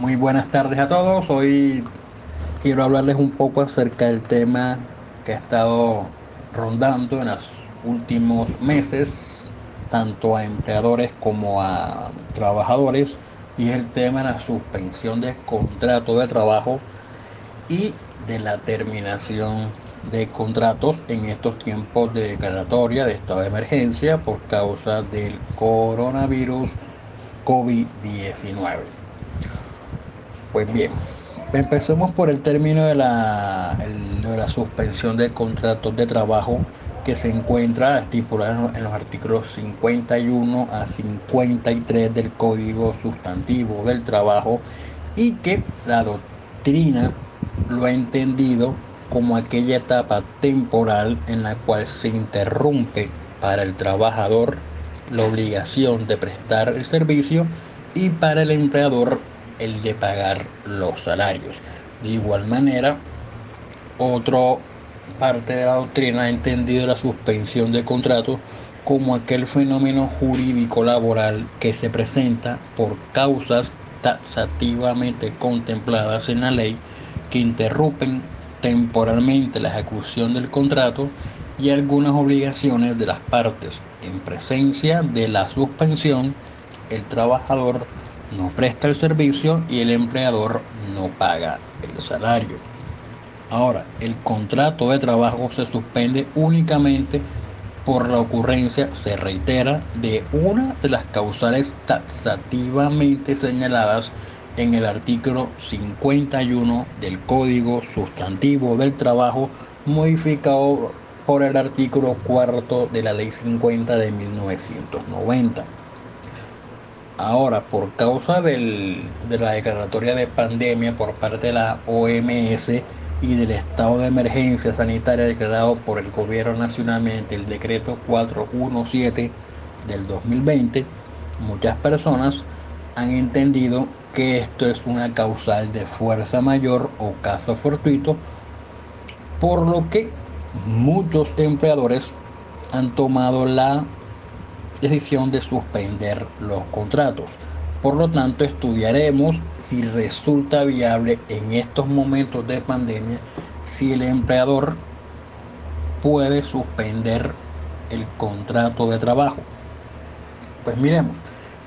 Muy buenas tardes a todos. Hoy quiero hablarles un poco acerca del tema que ha estado rondando en los últimos meses, tanto a empleadores como a trabajadores, y es el tema de la suspensión de contrato de trabajo y de la terminación de contratos en estos tiempos de declaratoria de estado de emergencia por causa del coronavirus COVID-19. Pues bien, empecemos por el término de la, de la suspensión de contratos de trabajo que se encuentra estipulado en los artículos 51 a 53 del Código Sustantivo del Trabajo y que la doctrina lo ha entendido como aquella etapa temporal en la cual se interrumpe para el trabajador la obligación de prestar el servicio y para el empleador el de pagar los salarios. De igual manera, otra parte de la doctrina ha entendido la suspensión de contratos como aquel fenómeno jurídico laboral que se presenta por causas taxativamente contempladas en la ley que interrumpen temporalmente la ejecución del contrato y algunas obligaciones de las partes. En presencia de la suspensión, el trabajador no presta el servicio y el empleador no paga el salario. Ahora, el contrato de trabajo se suspende únicamente por la ocurrencia, se reitera, de una de las causales taxativamente señaladas en el artículo 51 del Código Sustantivo del Trabajo, modificado por el artículo cuarto de la Ley 50 de 1990. Ahora, por causa de la declaratoria de pandemia por parte de la OMS y del estado de emergencia sanitaria declarado por el gobierno nacional mediante el decreto 417 del 2020, muchas personas han entendido que esto es una causal de fuerza mayor o caso fortuito, por lo que muchos empleadores han tomado la decisión de suspender los contratos. Por lo tanto, estudiaremos si resulta viable en estos momentos de pandemia si el empleador puede suspender el contrato de trabajo. Pues miremos,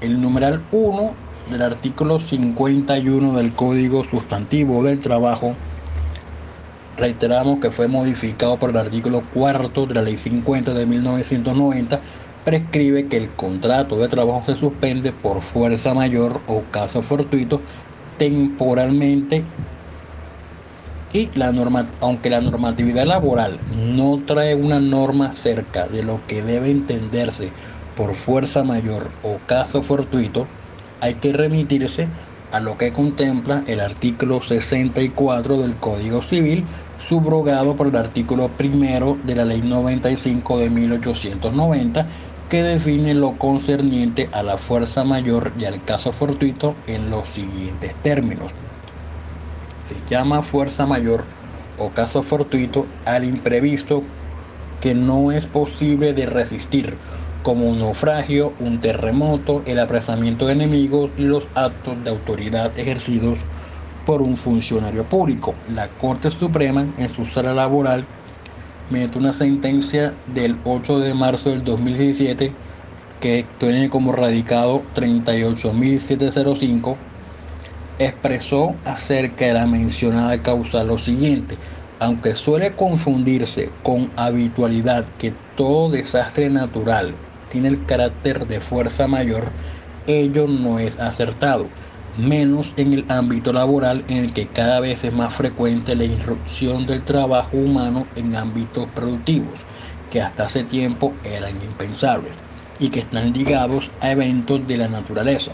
el numeral 1 del artículo 51 del Código Sustantivo del Trabajo, reiteramos que fue modificado por el artículo 4 de la Ley 50 de 1990, prescribe que el contrato de trabajo se suspende por fuerza mayor o caso fortuito temporalmente y la norma, aunque la normatividad laboral no trae una norma cerca de lo que debe entenderse por fuerza mayor o caso fortuito, hay que remitirse a lo que contempla el artículo 64 del Código Civil, subrogado por el artículo primero de la Ley 95 de 1890 que define lo concerniente a la fuerza mayor y al caso fortuito en los siguientes términos. Se llama fuerza mayor o caso fortuito al imprevisto que no es posible de resistir, como un naufragio, un terremoto, el apresamiento de enemigos y los actos de autoridad ejercidos por un funcionario público. La Corte Suprema, en su sala laboral, mediante una sentencia del 8 de marzo del 2017 que tiene como radicado 38.705, expresó acerca de la mencionada causa lo siguiente. Aunque suele confundirse con habitualidad que todo desastre natural tiene el carácter de fuerza mayor, ello no es acertado menos en el ámbito laboral en el que cada vez es más frecuente la irrupción del trabajo humano en ámbitos productivos que hasta hace tiempo eran impensables y que están ligados a eventos de la naturaleza.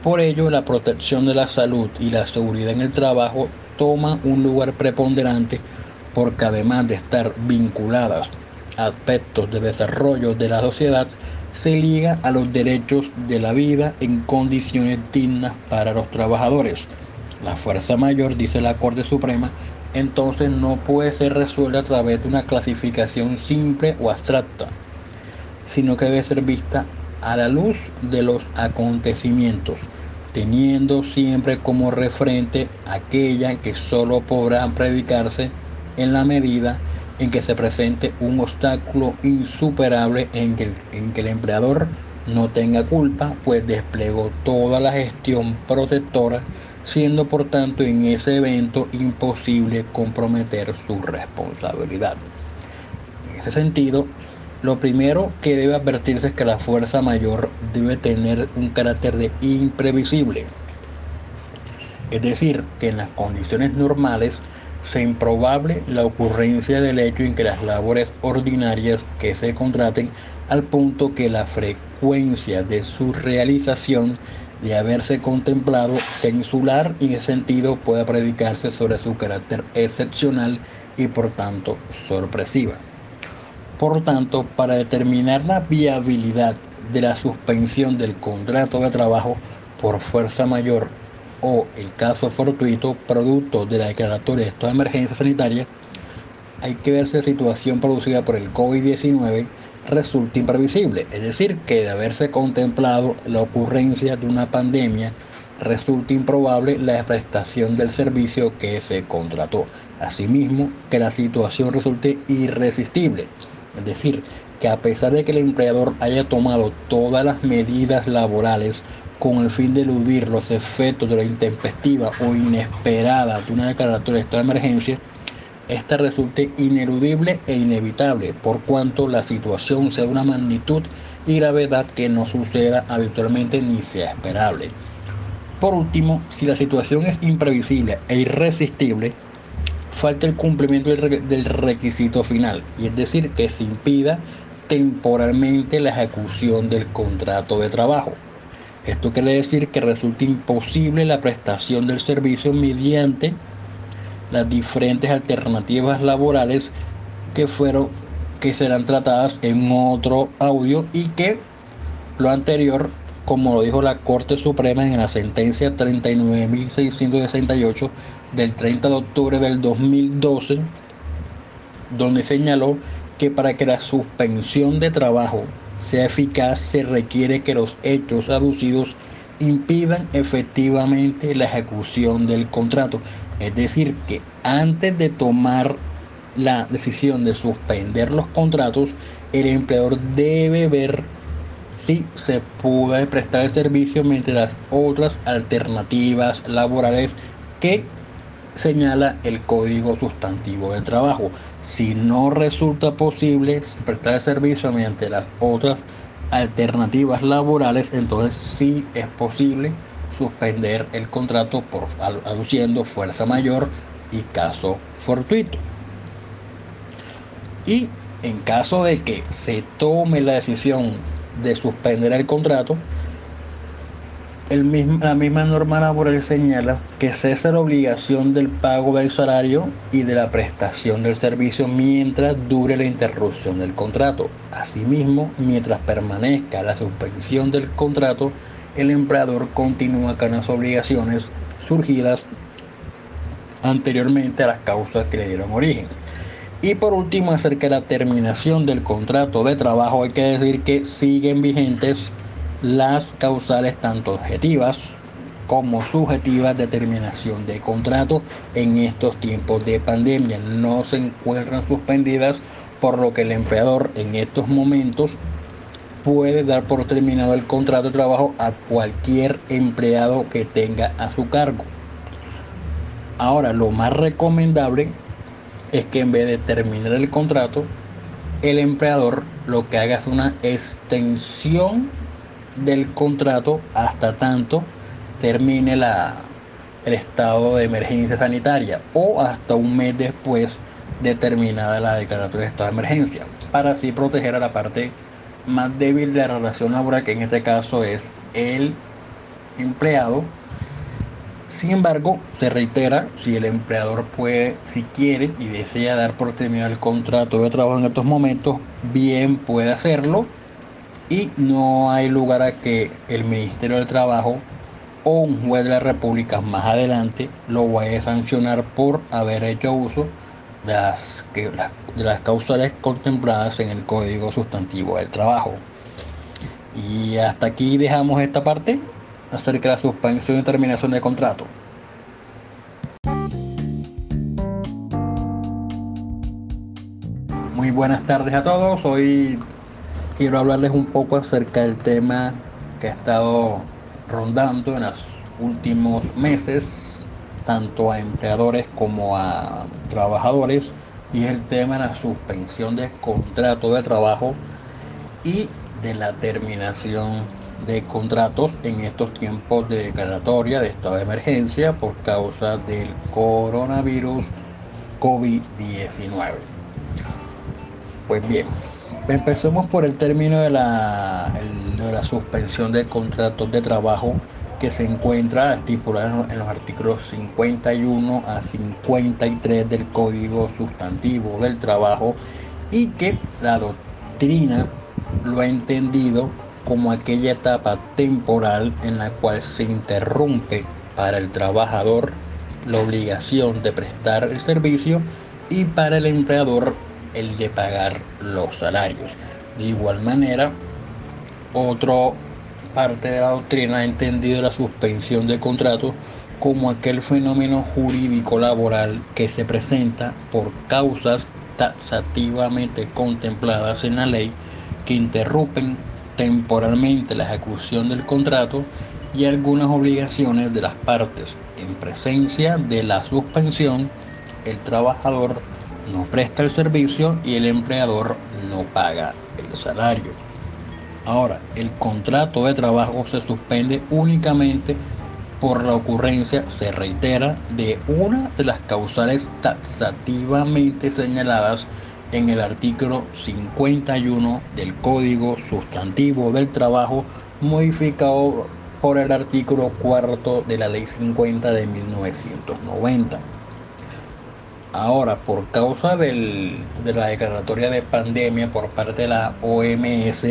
Por ello, la protección de la salud y la seguridad en el trabajo toma un lugar preponderante porque además de estar vinculadas a aspectos de desarrollo de la sociedad, se liga a los derechos de la vida en condiciones dignas para los trabajadores. La fuerza mayor, dice la Corte Suprema, entonces no puede ser resuelta a través de una clasificación simple o abstracta, sino que debe ser vista a la luz de los acontecimientos, teniendo siempre como referente aquella que solo podrá predicarse en la medida en que se presente un obstáculo insuperable en que, el, en que el empleador no tenga culpa, pues desplegó toda la gestión protectora, siendo por tanto en ese evento imposible comprometer su responsabilidad. En ese sentido, lo primero que debe advertirse es que la fuerza mayor debe tener un carácter de imprevisible. Es decir, que en las condiciones normales sea improbable la ocurrencia del hecho en que las labores ordinarias que se contraten al punto que la frecuencia de su realización de haberse contemplado censular en ese sentido pueda predicarse sobre su carácter excepcional y por tanto sorpresiva. Por tanto, para determinar la viabilidad de la suspensión del contrato de trabajo por fuerza mayor o el caso fortuito producto de la declaratoria de estado de emergencia sanitaria, hay que ver si la situación producida por el COVID-19 resulta imprevisible, es decir, que de haberse contemplado la ocurrencia de una pandemia, resulta improbable la prestación del servicio que se contrató. Asimismo, que la situación resulte irresistible, es decir, que a pesar de que el empleador haya tomado todas las medidas laborales con el fin de eludir los efectos de la intempestiva o inesperada de una declaratoria de estado de emergencia, esta resulte ineludible e inevitable, por cuanto la situación sea de una magnitud y gravedad que no suceda habitualmente ni sea esperable. Por último, si la situación es imprevisible e irresistible, falta el cumplimiento del requisito final, y es decir, que se impida temporalmente la ejecución del contrato de trabajo. Esto quiere decir que resulta imposible la prestación del servicio mediante las diferentes alternativas laborales que fueron que serán tratadas en otro audio y que lo anterior, como lo dijo la Corte Suprema en la sentencia 39.668 del 30 de octubre del 2012, donde señaló que para que la suspensión de trabajo sea eficaz se requiere que los hechos aducidos impidan efectivamente la ejecución del contrato. Es decir, que antes de tomar la decisión de suspender los contratos, el empleador debe ver si se puede prestar el servicio mientras otras alternativas laborales que señala el Código Sustantivo del Trabajo. Si no resulta posible prestar el servicio mediante las otras alternativas laborales, entonces sí es posible suspender el contrato por aduciendo fuerza mayor y caso fortuito. Y en caso de que se tome la decisión de suspender el contrato, la misma norma laboral señala que cesa la obligación del pago del salario y de la prestación del servicio mientras dure la interrupción del contrato. Asimismo, mientras permanezca la suspensión del contrato, el empleador continúa con las obligaciones surgidas anteriormente a las causas que le dieron origen. Y por último, acerca de la terminación del contrato de trabajo, hay que decir que siguen vigentes las causales tanto objetivas como subjetivas de terminación de contrato en estos tiempos de pandemia. No se encuentran suspendidas, por lo que el empleador en estos momentos puede dar por terminado el contrato de trabajo a cualquier empleado que tenga a su cargo. Ahora, lo más recomendable es que en vez de terminar el contrato, el empleador lo que haga es una extensión del contrato hasta tanto termine la, el estado de emergencia sanitaria o hasta un mes después de terminada la declaratoria de estado de emergencia, para así proteger a la parte más débil de la relación laboral, que en este caso es el empleado. Sin embargo, se reitera, si el empleador puede, si quiere y desea dar por terminado el contrato de trabajo en estos momentos, bien puede hacerlo y no hay lugar a que el Ministerio del Trabajo o un juez de la República más adelante lo vaya a sancionar por haber hecho uso de las, de las causales contempladas en el Código Sustantivo del Trabajo. Y hasta aquí dejamos esta parte. acerca de la suspensión y terminación de contrato. Muy buenas tardes a todos. Hoy quiero hablarles un poco acerca del tema que ha estado rondando en los últimos meses, tanto a empleadores como a trabajadores, y es el tema de la suspensión de contrato de trabajo y de la terminación de contratos en estos tiempos de declaratoria de estado de emergencia por causa del coronavirus COVID-19. Pues bien, empecemos por el término de la, de la suspensión de contratos de trabajo que se encuentra estipulado en los artículos 51 a 53 del Código Sustantivo del Trabajo y que la doctrina lo ha entendido como aquella etapa temporal en la cual se interrumpe para el trabajador la obligación de prestar el servicio y para el empleador el de pagar los salarios. De igual manera, otro parte de la doctrina ha entendido la suspensión de contratos como aquel fenómeno jurídico laboral que se presenta por causas taxativamente contempladas en la ley que interrumpen temporalmente la ejecución del contrato y algunas obligaciones de las partes. En presencia de la suspensión, el trabajador no presta el servicio y el empleador no paga el salario. Ahora, el contrato de trabajo se suspende únicamente por la ocurrencia, se reitera, de una de las causales taxativamente señaladas en el artículo 51 del Código Sustantivo del Trabajo, modificado por el artículo cuarto de la Ley 50 de 1990. Ahora, por causa de la declaratoria de pandemia por parte de la OMS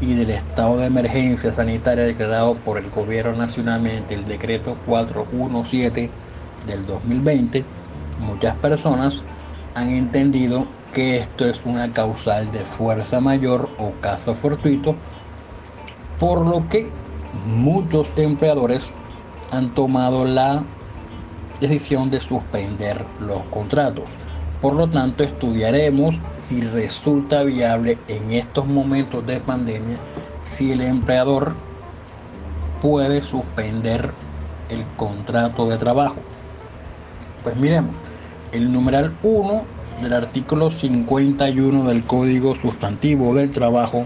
y del estado de emergencia sanitaria declarado por el gobierno nacionalmente el decreto 417 del 2020, muchas personas han entendido que esto es una causal de fuerza mayor o caso fortuito, por lo que muchos empleadores han tomado la decisión de suspender los contratos. Por lo tanto, estudiaremos si resulta viable en estos momentos de pandemia si el empleador puede suspender el contrato de trabajo. Pues miremos, el numeral 1 del artículo 51 del Código Sustantivo del Trabajo,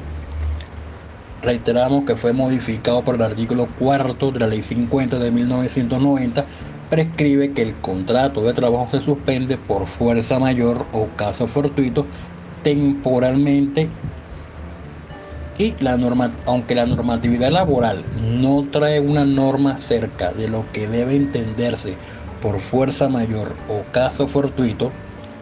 reiteramos que fue modificado por el artículo 4 de la Ley 50 de 1990, prescribe que el contrato de trabajo se suspende por fuerza mayor o caso fortuito temporalmente y la norma, aunque la normatividad laboral no trae una norma cerca de lo que debe entenderse por fuerza mayor o caso fortuito,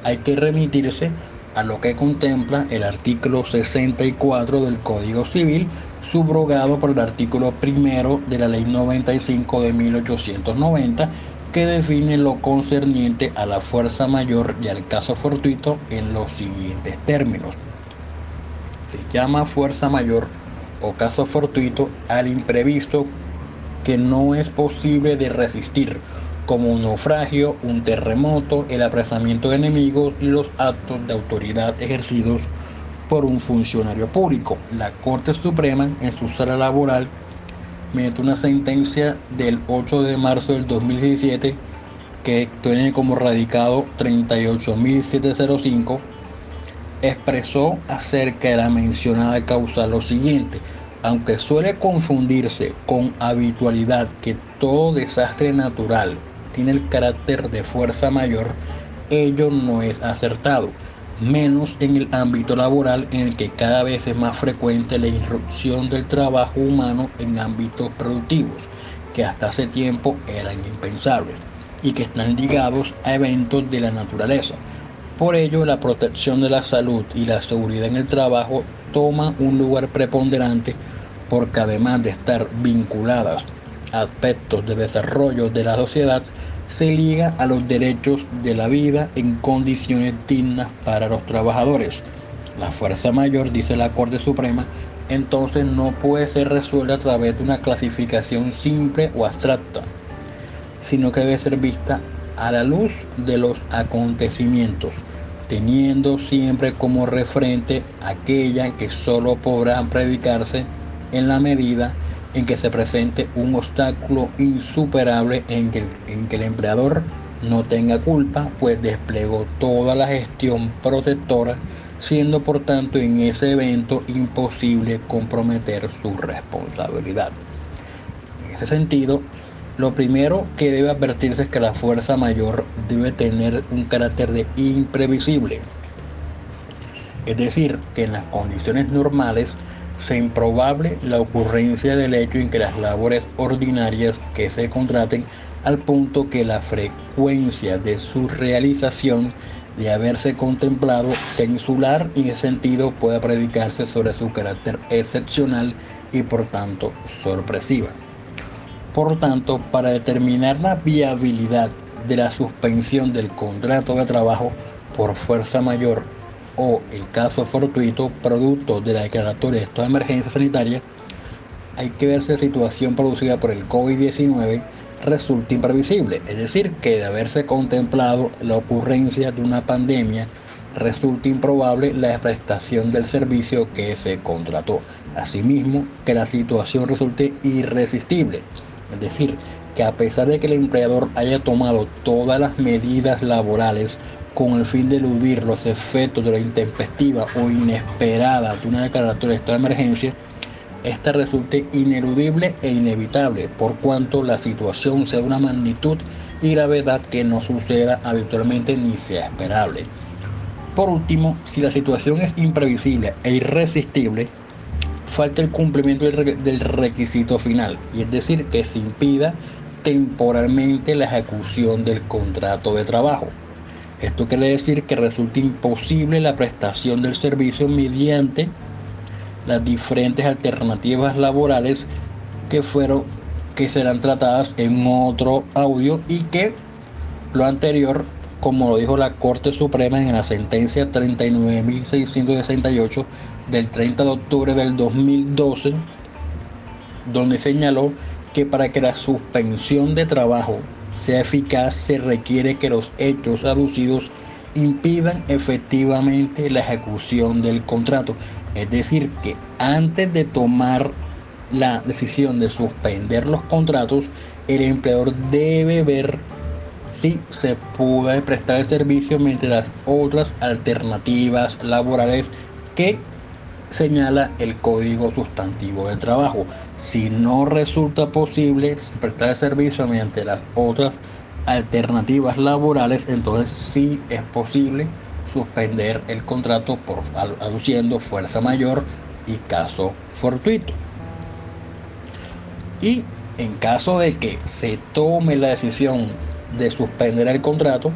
hay que remitirse a lo que contempla el artículo 64 del Código Civil, subrogado por el artículo primero de la Ley 95 de 1890, que define lo concerniente a la fuerza mayor y al caso fortuito en los siguientes términos. Se llama fuerza mayor o caso fortuito al imprevisto que no es posible de resistir como un naufragio, un terremoto, el apresamiento de enemigos y los actos de autoridad ejercidos por un funcionario público. La Corte Suprema, en su sala laboral, mediante una sentencia del 8 de marzo del 2017, que tiene como radicado 38.705, expresó acerca de la mencionada causa lo siguiente. Aunque suele confundirse con habitualidad que todo desastre natural tiene el carácter de fuerza mayor, ello no es acertado, menos en el ámbito laboral en el que cada vez es más frecuente la irrupción del trabajo humano en ámbitos productivos, que hasta hace tiempo eran impensables y que están ligados a eventos de la naturaleza. Por ello, la protección de la salud y la seguridad en el trabajo toma un lugar preponderante porque además de estar vinculadas aspectos de desarrollo de la sociedad se liga a los derechos de la vida en condiciones dignas para los trabajadores. La fuerza mayor, dice la Corte Suprema, entonces no puede ser resuelta a través de una clasificación simple o abstracta, sino que debe ser vista a la luz de los acontecimientos, teniendo siempre como referente aquella que solo podrá predicarse en la medida en que se presente un obstáculo insuperable en que, en que el empleador no tenga culpa, pues desplegó toda la gestión protectora, siendo por tanto en ese evento imposible comprometer su responsabilidad. En ese sentido, lo primero que debe advertirse es que la fuerza mayor debe tener un carácter de imprevisible. Es decir, que en las condiciones normales sea improbable la ocurrencia del hecho en que las labores ordinarias que se contraten al punto que la frecuencia de su realización de haberse contemplado censular en ese sentido pueda predicarse sobre su carácter excepcional y por tanto sorpresiva. Por tanto, para determinar la viabilidad de la suspensión del contrato de trabajo por fuerza mayor o el caso fortuito producto de la declaratoria de estado de emergencia sanitaria, hay que ver si la situación producida por el COVID-19 resulta imprevisible, es decir, que de haberse contemplado la ocurrencia de una pandemia, resulta improbable la prestación del servicio que se contrató. Asimismo, que la situación resulte irresistible, es decir, que a pesar de que el empleador haya tomado todas las medidas laborales con el fin de eludir los efectos de la intempestiva o inesperada de una declaratoria de estado de emergencia, esta resulte ineludible e inevitable, por cuanto la situación sea de una magnitud y gravedad que no suceda habitualmente ni sea esperable. Por último, si la situación es imprevisible e irresistible, falta el cumplimiento del requisito final, y es decir, que se impida temporalmente la ejecución del contrato de trabajo. Esto quiere decir que resulta imposible la prestación del servicio mediante las diferentes alternativas laborales que fueron que serán tratadas en otro audio y que lo anterior, como lo dijo la Corte Suprema en la sentencia 39.668 del 30 de octubre del 2012, donde señaló que para que la suspensión de trabajo sea eficaz se requiere que los hechos aducidos impidan efectivamente la ejecución del contrato. Es decir, que antes de tomar la decisión de suspender los contratos, el empleador debe ver si se puede prestar el servicio mientras las otras alternativas laborales que señala el código sustantivo del trabajo. Si no resulta posible prestar el servicio mediante las otras alternativas laborales, entonces sí es posible suspender el contrato por aduciendo fuerza mayor y caso fortuito. Y en caso de que se tome la decisión de suspender el contrato,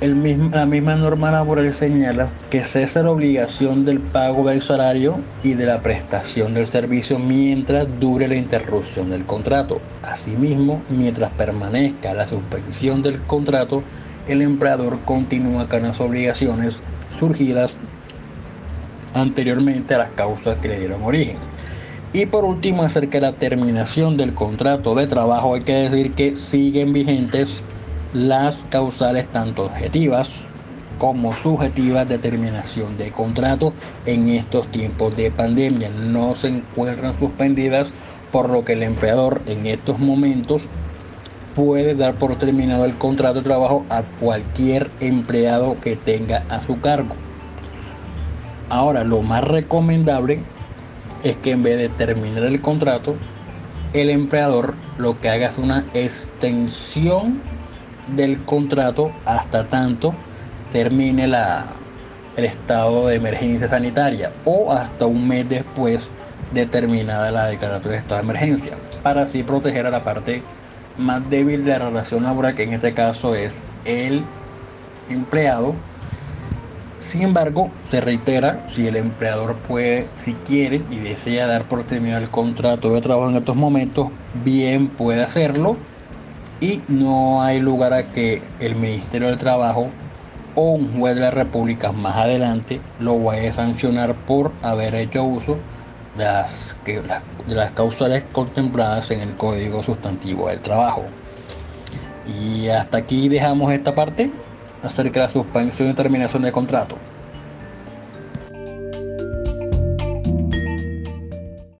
la misma norma laboral señala que cesa la obligación del pago del salario y de la prestación del servicio mientras dure la interrupción del contrato. Asimismo, mientras permanezca la suspensión del contrato, el empleador continúa con las obligaciones surgidas anteriormente a las causas que le dieron origen. Y por último, acerca de la terminación del contrato de trabajo, hay que decir que siguen vigentes las causales tanto objetivas como subjetivas de terminación de contrato en estos tiempos de pandemia. No se encuentran suspendidas, por lo que el empleador en estos momentos puede dar por terminado el contrato de trabajo a cualquier empleado que tenga a su cargo. Ahora, lo más recomendable es que en vez de terminar el contrato, el empleador lo que haga es una extensión del contrato hasta tanto termine la, el estado de emergencia sanitaria o hasta un mes después de terminada la declaratoria de estado de emergencia, para así proteger a la parte más débil de la relación laboral, que en este caso es el empleado. Sin embargo, se reitera, si el empleador puede, si quiere y desea dar por terminado el contrato de trabajo en estos momentos, bien puede hacerlo y no hay lugar a que el Ministerio del Trabajo o un juez de la República más adelante lo vaya a sancionar por haber hecho uso de las, de las causales contempladas en el Código Sustantivo del Trabajo. Y hasta aquí dejamos esta parte acerca de la suspensión y terminación de contrato.